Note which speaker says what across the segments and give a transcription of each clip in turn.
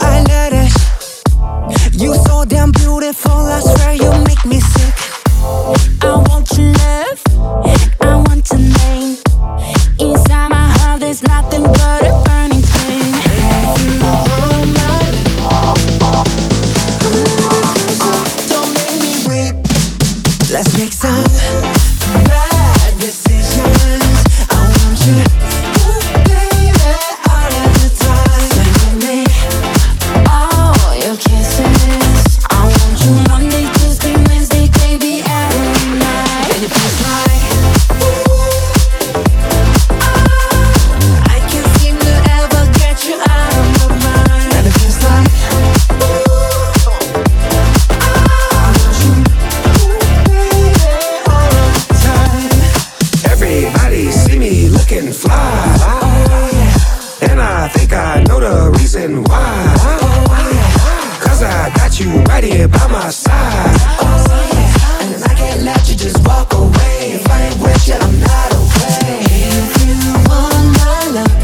Speaker 1: I let it. You so damn beautiful, I swear you make me sick.
Speaker 2: I want your love, I want your name. Inside my heart, there's nothing but a burning flame.
Speaker 1: Don't make me wait. Let's make some
Speaker 3: reason why. Cause I got you right here by my side.
Speaker 1: And I can't let you just walk away. If I ain't with you, I'm not okay. If you want my love,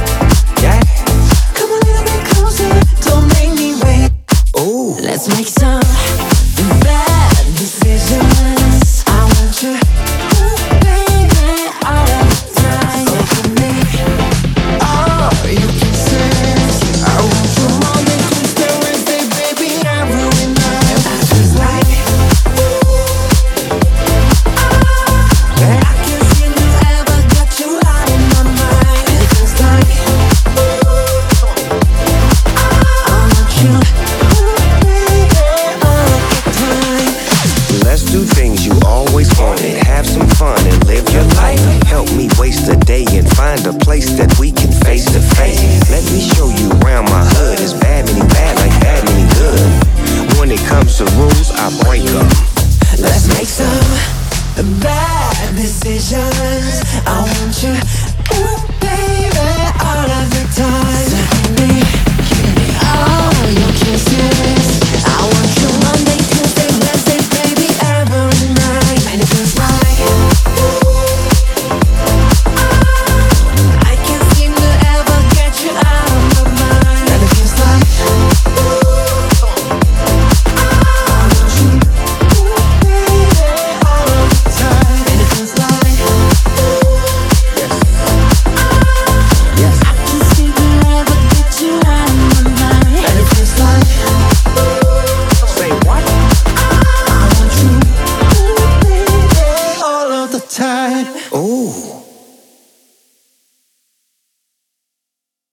Speaker 1: come a little bit closer. Don't make me wait.
Speaker 2: Let's make some
Speaker 1: Bad decisions.
Speaker 3: Do things you always wanted. Have some fun and live your life. Help me waste a day and find a place that we can face to face. Let me show you around my hood. It's bad, many bad, like bad, many good. When it comes to rules, I break them.
Speaker 1: Let's make some bad decisions. I want you, ooh, baby, time. Oh.